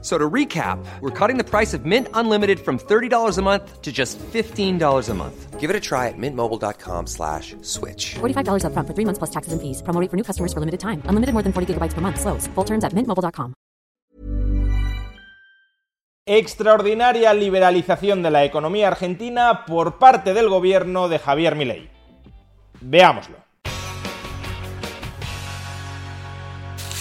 So to recap, we're cutting the price of Mint Unlimited from $30 a month to just $15 a month. Give it a try at mintmobile.com slash switch. $45 upfront for three months plus taxes and fees. Promo rate for new customers for limited time. Unlimited more than 40 gigabytes per month. Slows. Full terms at mintmobile.com. Extraordinaria liberalización de la economía argentina por parte del gobierno de Javier Milei. Veámoslo.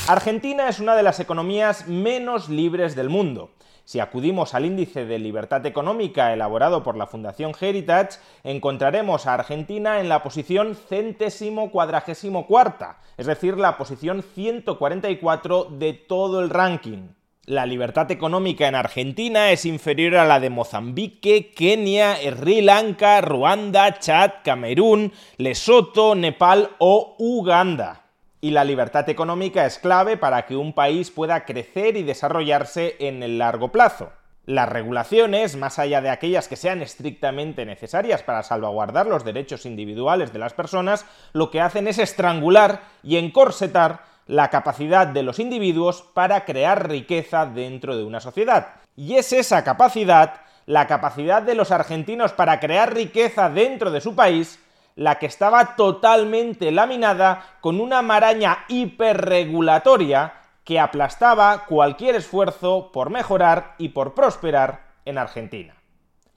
Argentina es una de las economías menos libres del mundo. Si acudimos al índice de libertad económica elaborado por la Fundación Heritage, encontraremos a Argentina en la posición centésimo cuadragésimo cuarta, es decir, la posición 144 de todo el ranking. La libertad económica en Argentina es inferior a la de Mozambique, Kenia, Sri Lanka, Ruanda, Chad, Camerún, Lesoto, Nepal o Uganda y la libertad económica es clave para que un país pueda crecer y desarrollarse en el largo plazo. Las regulaciones, más allá de aquellas que sean estrictamente necesarias para salvaguardar los derechos individuales de las personas, lo que hacen es estrangular y encorsetar la capacidad de los individuos para crear riqueza dentro de una sociedad. Y es esa capacidad, la capacidad de los argentinos para crear riqueza dentro de su país, la que estaba totalmente laminada con una maraña hiperregulatoria que aplastaba cualquier esfuerzo por mejorar y por prosperar en Argentina.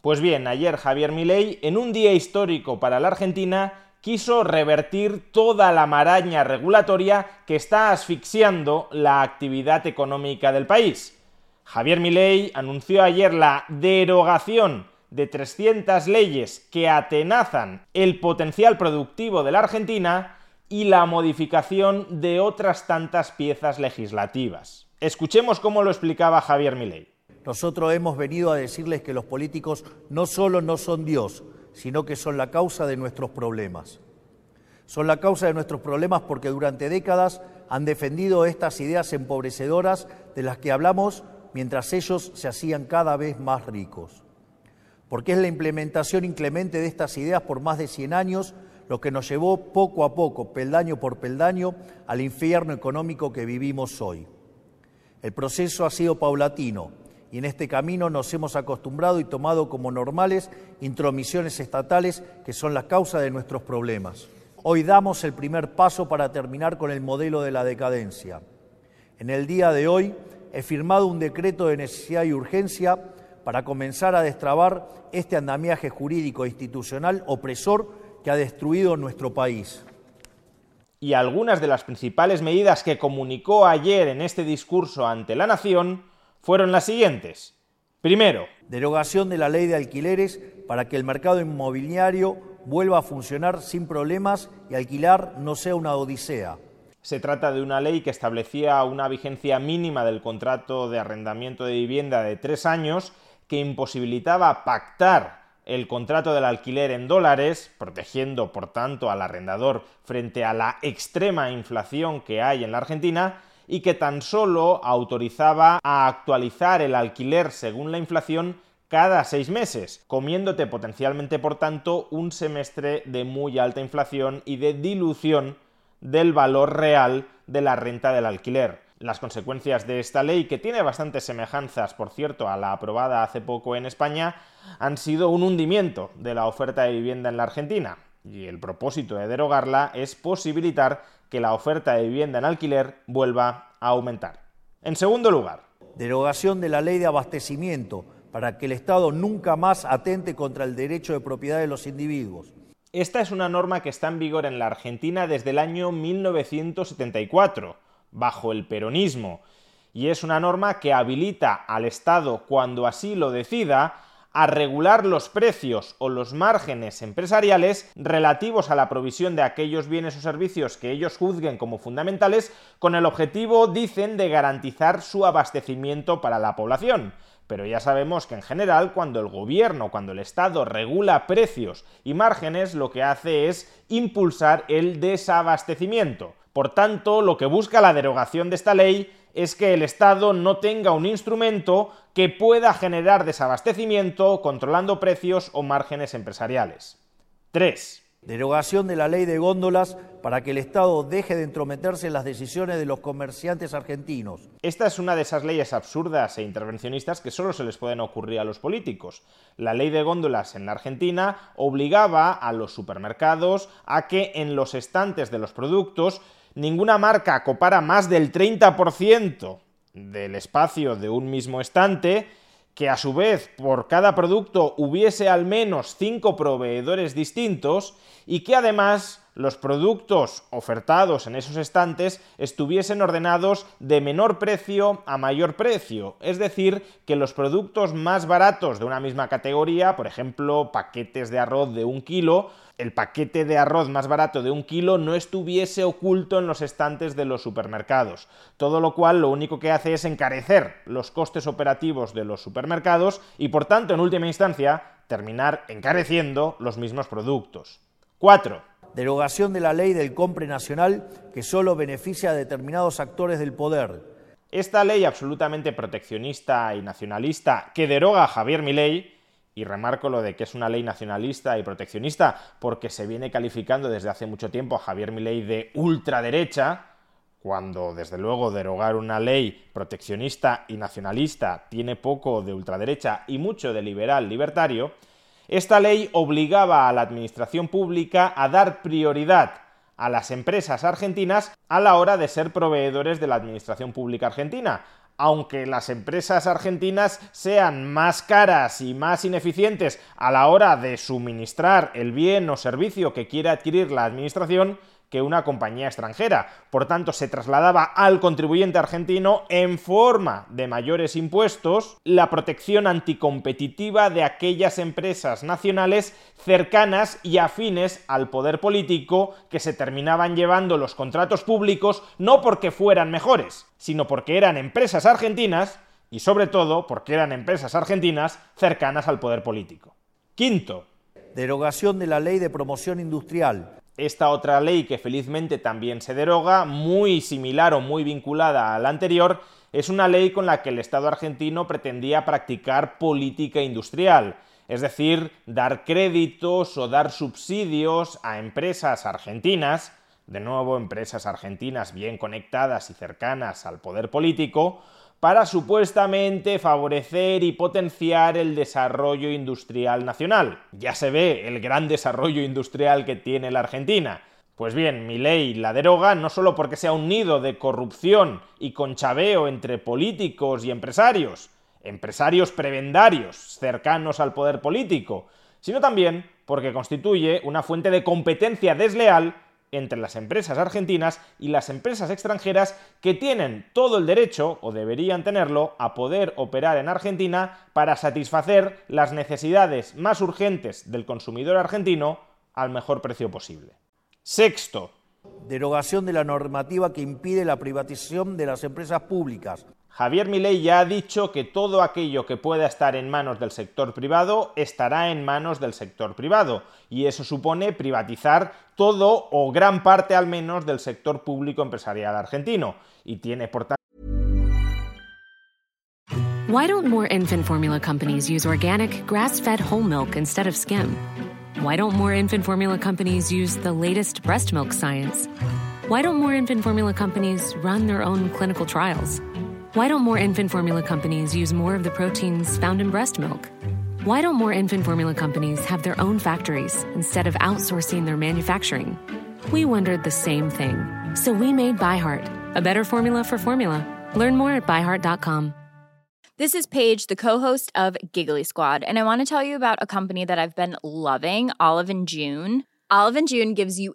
Pues bien, ayer Javier Milei, en un día histórico para la Argentina, quiso revertir toda la maraña regulatoria que está asfixiando la actividad económica del país. Javier Milei anunció ayer la derogación de 300 leyes que atenazan el potencial productivo de la Argentina y la modificación de otras tantas piezas legislativas. Escuchemos cómo lo explicaba Javier Milei. Nosotros hemos venido a decirles que los políticos no solo no son Dios, sino que son la causa de nuestros problemas. Son la causa de nuestros problemas porque durante décadas han defendido estas ideas empobrecedoras de las que hablamos mientras ellos se hacían cada vez más ricos porque es la implementación inclemente de estas ideas por más de 100 años lo que nos llevó poco a poco, peldaño por peldaño, al infierno económico que vivimos hoy. El proceso ha sido paulatino y en este camino nos hemos acostumbrado y tomado como normales intromisiones estatales que son la causa de nuestros problemas. Hoy damos el primer paso para terminar con el modelo de la decadencia. En el día de hoy he firmado un decreto de necesidad y urgencia para comenzar a destrabar este andamiaje jurídico e institucional opresor que ha destruido nuestro país. Y algunas de las principales medidas que comunicó ayer en este discurso ante la Nación fueron las siguientes. Primero, derogación de la ley de alquileres para que el mercado inmobiliario vuelva a funcionar sin problemas y alquilar no sea una odisea. Se trata de una ley que establecía una vigencia mínima del contrato de arrendamiento de vivienda de tres años que imposibilitaba pactar el contrato del alquiler en dólares, protegiendo por tanto al arrendador frente a la extrema inflación que hay en la Argentina, y que tan solo autorizaba a actualizar el alquiler según la inflación cada seis meses, comiéndote potencialmente por tanto un semestre de muy alta inflación y de dilución del valor real de la renta del alquiler las consecuencias de esta ley, que tiene bastantes semejanzas, por cierto, a la aprobada hace poco en España, han sido un hundimiento de la oferta de vivienda en la Argentina. Y el propósito de derogarla es posibilitar que la oferta de vivienda en alquiler vuelva a aumentar. En segundo lugar, derogación de la ley de abastecimiento para que el Estado nunca más atente contra el derecho de propiedad de los individuos. Esta es una norma que está en vigor en la Argentina desde el año 1974 bajo el peronismo, y es una norma que habilita al Estado, cuando así lo decida, a regular los precios o los márgenes empresariales relativos a la provisión de aquellos bienes o servicios que ellos juzguen como fundamentales, con el objetivo, dicen, de garantizar su abastecimiento para la población. Pero ya sabemos que en general cuando el gobierno, cuando el Estado regula precios y márgenes, lo que hace es impulsar el desabastecimiento. Por tanto, lo que busca la derogación de esta ley es que el Estado no tenga un instrumento que pueda generar desabastecimiento controlando precios o márgenes empresariales. 3. Derogación de la ley de góndolas para que el Estado deje de entrometerse en las decisiones de los comerciantes argentinos. Esta es una de esas leyes absurdas e intervencionistas que solo se les pueden ocurrir a los políticos. La ley de góndolas en la Argentina obligaba a los supermercados a que en los estantes de los productos ninguna marca copara más del 30% del espacio de un mismo estante que a su vez por cada producto hubiese al menos cinco proveedores distintos y que además los productos ofertados en esos estantes estuviesen ordenados de menor precio a mayor precio, es decir, que los productos más baratos de una misma categoría, por ejemplo, paquetes de arroz de un kilo, el paquete de arroz más barato de un kilo no estuviese oculto en los estantes de los supermercados, todo lo cual lo único que hace es encarecer los costes operativos de los supermercados y por tanto, en última instancia, terminar encareciendo los mismos productos. 4. Derogación de la ley del compre nacional que solo beneficia a determinados actores del poder. Esta ley absolutamente proteccionista y nacionalista que deroga a Javier Milei, y remarco lo de que es una ley nacionalista y proteccionista porque se viene calificando desde hace mucho tiempo a Javier Milei de ultraderecha, cuando desde luego derogar una ley proteccionista y nacionalista tiene poco de ultraderecha y mucho de liberal libertario, esta ley obligaba a la administración pública a dar prioridad a las empresas argentinas a la hora de ser proveedores de la administración pública argentina, aunque las empresas argentinas sean más caras y más ineficientes a la hora de suministrar el bien o servicio que quiere adquirir la administración, que una compañía extranjera. Por tanto, se trasladaba al contribuyente argentino en forma de mayores impuestos la protección anticompetitiva de aquellas empresas nacionales cercanas y afines al poder político que se terminaban llevando los contratos públicos no porque fueran mejores, sino porque eran empresas argentinas y sobre todo porque eran empresas argentinas cercanas al poder político. Quinto. Derogación de la ley de promoción industrial esta otra ley que felizmente también se deroga, muy similar o muy vinculada a la anterior, es una ley con la que el Estado argentino pretendía practicar política industrial, es decir, dar créditos o dar subsidios a empresas argentinas, de nuevo empresas argentinas bien conectadas y cercanas al poder político, para supuestamente favorecer y potenciar el desarrollo industrial nacional. Ya se ve el gran desarrollo industrial que tiene la Argentina. Pues bien, mi ley la deroga no solo porque sea un nido de corrupción y conchabeo entre políticos y empresarios, empresarios prebendarios cercanos al poder político, sino también porque constituye una fuente de competencia desleal entre las empresas argentinas y las empresas extranjeras que tienen todo el derecho, o deberían tenerlo, a poder operar en Argentina para satisfacer las necesidades más urgentes del consumidor argentino al mejor precio posible. Sexto. Derogación de la normativa que impide la privatización de las empresas públicas, Javier Milei ya ha dicho que todo aquello que pueda estar en manos del sector privado estará en manos del sector privado, y eso supone privatizar todo o gran parte al menos del sector público empresarial argentino, y tiene por tanto Why don't more infant formula companies use organic, grass-fed whole milk instead of skim? Why don't more infant formula companies use the latest breast milk science? Why don't more infant formula companies run their own clinical trials? Why don't more infant formula companies use more of the proteins found in breast milk? Why don't more infant formula companies have their own factories instead of outsourcing their manufacturing? We wondered the same thing. So we made ByHeart, a better formula for formula. Learn more at byheart.com. This is Paige, the co-host of Giggly Squad, and I want to tell you about a company that I've been loving, Olive and June. Olive and June gives you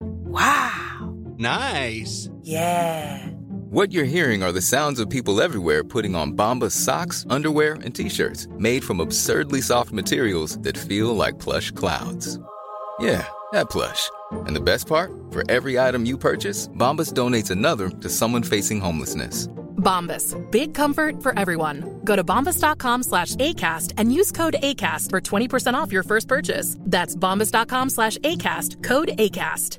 Wow. Nice. Yeah. What you're hearing are the sounds of people everywhere putting on Bombas socks, underwear, and t-shirts made from absurdly soft materials that feel like plush clouds. Yeah, that plush. And the best part? For every item you purchase, Bombas donates another to someone facing homelessness. Bombas. Big comfort for everyone. Go to bombas.com slash ACAST and use code ACAST for 20% off your first purchase. That's bombas.com slash ACAST. Code ACAST.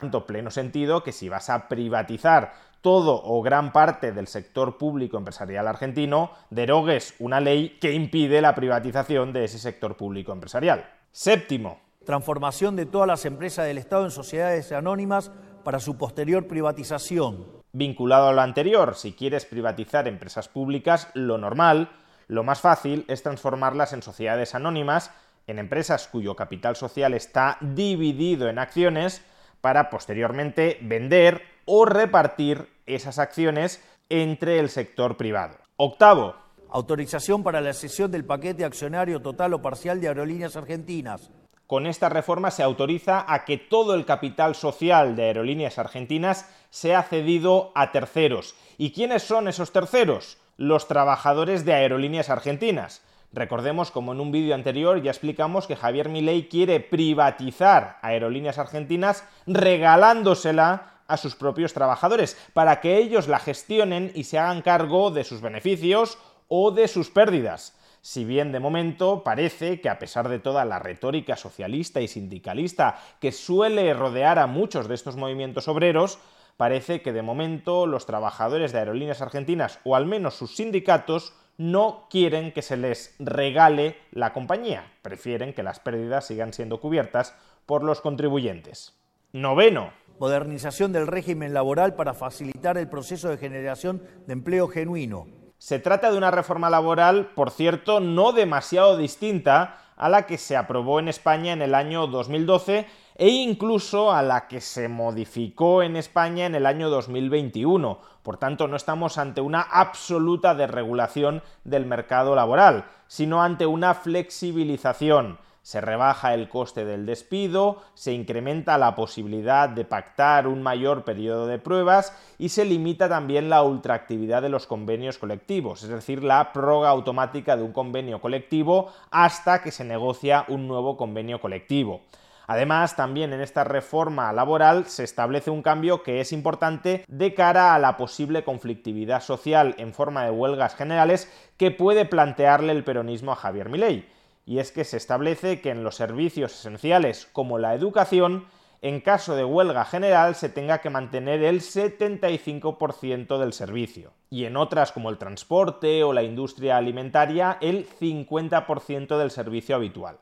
tanto pleno sentido que si vas a privatizar todo o gran parte del sector público empresarial argentino, derogues una ley que impide la privatización de ese sector público empresarial. Séptimo. Transformación de todas las empresas del Estado en sociedades anónimas para su posterior privatización. Vinculado a lo anterior, si quieres privatizar empresas públicas, lo normal, lo más fácil es transformarlas en sociedades anónimas, en empresas cuyo capital social está dividido en acciones, para posteriormente vender o repartir esas acciones entre el sector privado. Octavo. Autorización para la cesión del paquete accionario total o parcial de Aerolíneas Argentinas. Con esta reforma se autoriza a que todo el capital social de Aerolíneas Argentinas sea cedido a terceros. ¿Y quiénes son esos terceros? Los trabajadores de Aerolíneas Argentinas. Recordemos, como en un vídeo anterior ya explicamos que Javier Milei quiere privatizar Aerolíneas Argentinas regalándosela a sus propios trabajadores para que ellos la gestionen y se hagan cargo de sus beneficios o de sus pérdidas. Si bien de momento parece que a pesar de toda la retórica socialista y sindicalista que suele rodear a muchos de estos movimientos obreros, parece que de momento los trabajadores de aerolíneas argentinas, o al menos sus sindicatos, no quieren que se les regale la compañía, prefieren que las pérdidas sigan siendo cubiertas por los contribuyentes. Noveno. Modernización del régimen laboral para facilitar el proceso de generación de empleo genuino. Se trata de una reforma laboral, por cierto, no demasiado distinta a la que se aprobó en España en el año 2012 e incluso a la que se modificó en España en el año 2021. Por tanto, no estamos ante una absoluta desregulación del mercado laboral, sino ante una flexibilización se rebaja el coste del despido, se incrementa la posibilidad de pactar un mayor periodo de pruebas y se limita también la ultraactividad de los convenios colectivos, es decir, la prórroga automática de un convenio colectivo hasta que se negocia un nuevo convenio colectivo. Además, también en esta reforma laboral se establece un cambio que es importante de cara a la posible conflictividad social en forma de huelgas generales que puede plantearle el peronismo a Javier Milei y es que se establece que en los servicios esenciales como la educación, en caso de huelga general se tenga que mantener el 75% del servicio, y en otras como el transporte o la industria alimentaria el 50% del servicio habitual.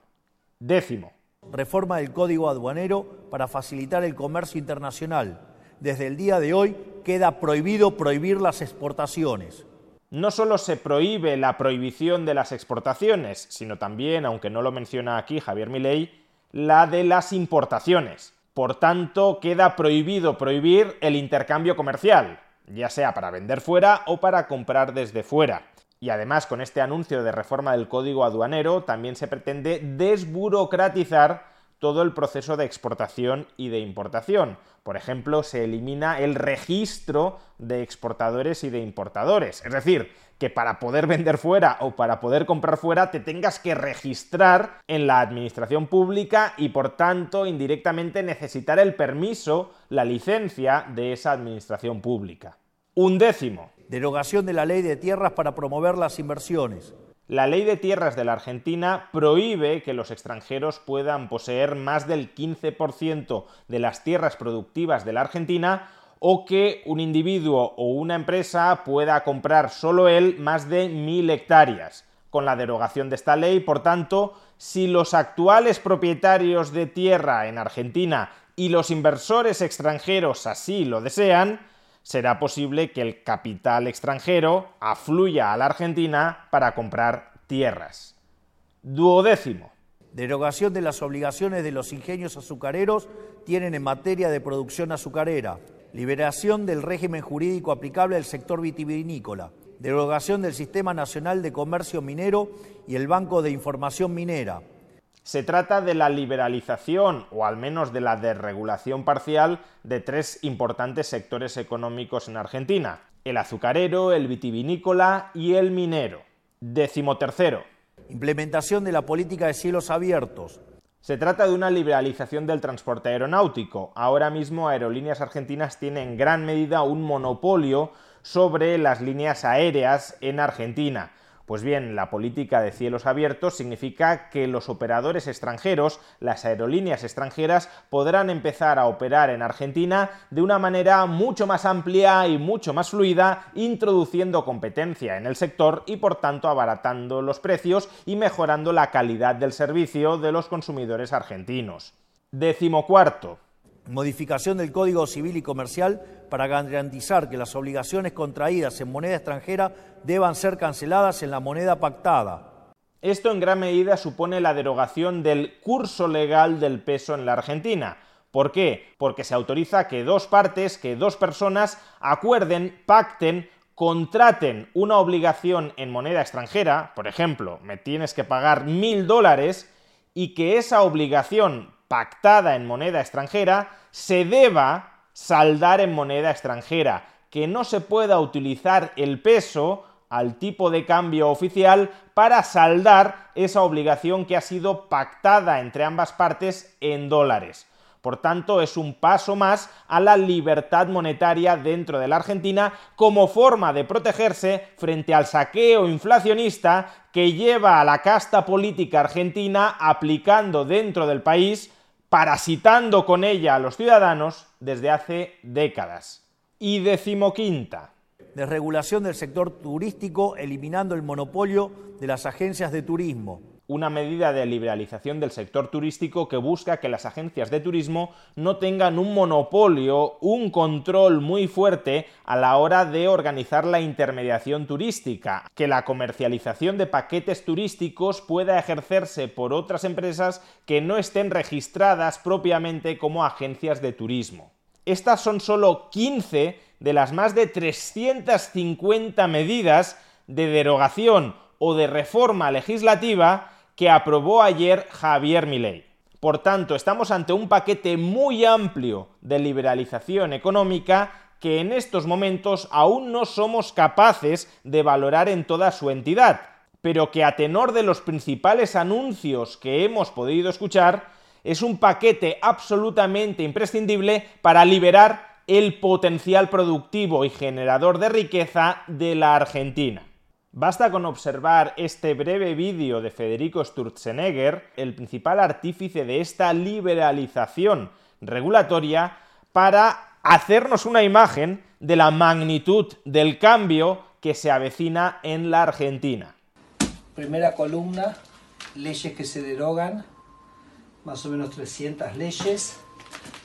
Décimo. Reforma del Código Aduanero para facilitar el comercio internacional. Desde el día de hoy queda prohibido prohibir las exportaciones no solo se prohíbe la prohibición de las exportaciones, sino también, aunque no lo menciona aquí Javier Milei, la de las importaciones. Por tanto, queda prohibido prohibir el intercambio comercial, ya sea para vender fuera o para comprar desde fuera. Y además, con este anuncio de reforma del código aduanero, también se pretende desburocratizar todo el proceso de exportación y de importación. Por ejemplo, se elimina el registro de exportadores y de importadores. Es decir, que para poder vender fuera o para poder comprar fuera te tengas que registrar en la administración pública y por tanto indirectamente necesitar el permiso, la licencia de esa administración pública. Un décimo. Derogación de la ley de tierras para promover las inversiones. La ley de tierras de la Argentina prohíbe que los extranjeros puedan poseer más del 15% de las tierras productivas de la Argentina o que un individuo o una empresa pueda comprar solo él más de mil hectáreas. Con la derogación de esta ley, por tanto, si los actuales propietarios de tierra en Argentina y los inversores extranjeros así lo desean, será posible que el capital extranjero afluya a la Argentina para comprar tierras. Duodécimo. Derogación de las obligaciones de los ingenios azucareros tienen en materia de producción azucarera. Liberación del régimen jurídico aplicable al sector vitivinícola. Derogación del Sistema Nacional de Comercio Minero y el Banco de Información Minera. Se trata de la liberalización, o al menos de la desregulación parcial, de tres importantes sectores económicos en Argentina, el azucarero, el vitivinícola y el minero. Décimo tercero. Implementación de la política de cielos abiertos. Se trata de una liberalización del transporte aeronáutico. Ahora mismo Aerolíneas Argentinas tienen en gran medida un monopolio sobre las líneas aéreas en Argentina. Pues bien, la política de cielos abiertos significa que los operadores extranjeros, las aerolíneas extranjeras, podrán empezar a operar en Argentina de una manera mucho más amplia y mucho más fluida, introduciendo competencia en el sector y por tanto abaratando los precios y mejorando la calidad del servicio de los consumidores argentinos. Décimo cuarto. Modificación del Código Civil y Comercial para garantizar que las obligaciones contraídas en moneda extranjera deban ser canceladas en la moneda pactada. Esto en gran medida supone la derogación del curso legal del peso en la Argentina. ¿Por qué? Porque se autoriza que dos partes, que dos personas acuerden, pacten, contraten una obligación en moneda extranjera, por ejemplo, me tienes que pagar mil dólares, y que esa obligación pactada en moneda extranjera se deba saldar en moneda extranjera, que no se pueda utilizar el peso al tipo de cambio oficial para saldar esa obligación que ha sido pactada entre ambas partes en dólares. Por tanto, es un paso más a la libertad monetaria dentro de la Argentina como forma de protegerse frente al saqueo inflacionista que lleva a la casta política argentina aplicando dentro del país parasitando con ella a los ciudadanos desde hace décadas. Y decimoquinta. Desregulación del sector turístico eliminando el monopolio de las agencias de turismo una medida de liberalización del sector turístico que busca que las agencias de turismo no tengan un monopolio, un control muy fuerte a la hora de organizar la intermediación turística, que la comercialización de paquetes turísticos pueda ejercerse por otras empresas que no estén registradas propiamente como agencias de turismo. Estas son solo 15 de las más de 350 medidas de derogación o de reforma legislativa que aprobó ayer Javier Milei. Por tanto, estamos ante un paquete muy amplio de liberalización económica que en estos momentos aún no somos capaces de valorar en toda su entidad, pero que a tenor de los principales anuncios que hemos podido escuchar, es un paquete absolutamente imprescindible para liberar el potencial productivo y generador de riqueza de la Argentina. Basta con observar este breve vídeo de Federico Sturzenegger, el principal artífice de esta liberalización regulatoria, para hacernos una imagen de la magnitud del cambio que se avecina en la Argentina. Primera columna, leyes que se derogan, más o menos 300 leyes.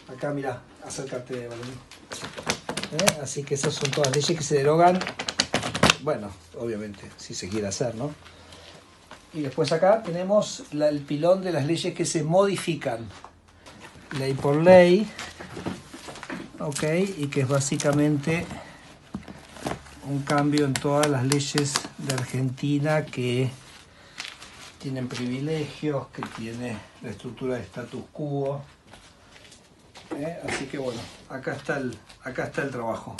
Acá, mira, acércate, ¿Eh? Así que esas son todas leyes que se derogan bueno, obviamente, si se quiere hacer, ¿no? Y después acá tenemos el pilón de las leyes que se modifican. Ley por ley, ok, y que es básicamente un cambio en todas las leyes de Argentina que tienen privilegios, que tiene la estructura de status quo. ¿eh? Así que bueno, acá está el, acá está el trabajo.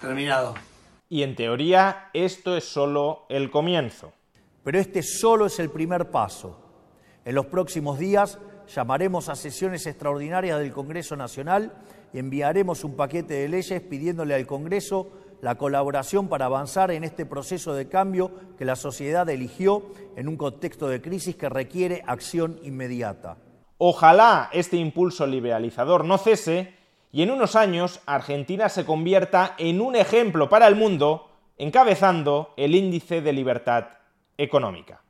Terminado y en teoría esto es solo el comienzo. Pero este solo es el primer paso. En los próximos días llamaremos a sesiones extraordinarias del Congreso Nacional y enviaremos un paquete de leyes pidiéndole al Congreso la colaboración para avanzar en este proceso de cambio que la sociedad eligió en un contexto de crisis que requiere acción inmediata. Ojalá este impulso liberalizador no cese y en unos años Argentina se convierta en un ejemplo para el mundo, encabezando el índice de libertad económica.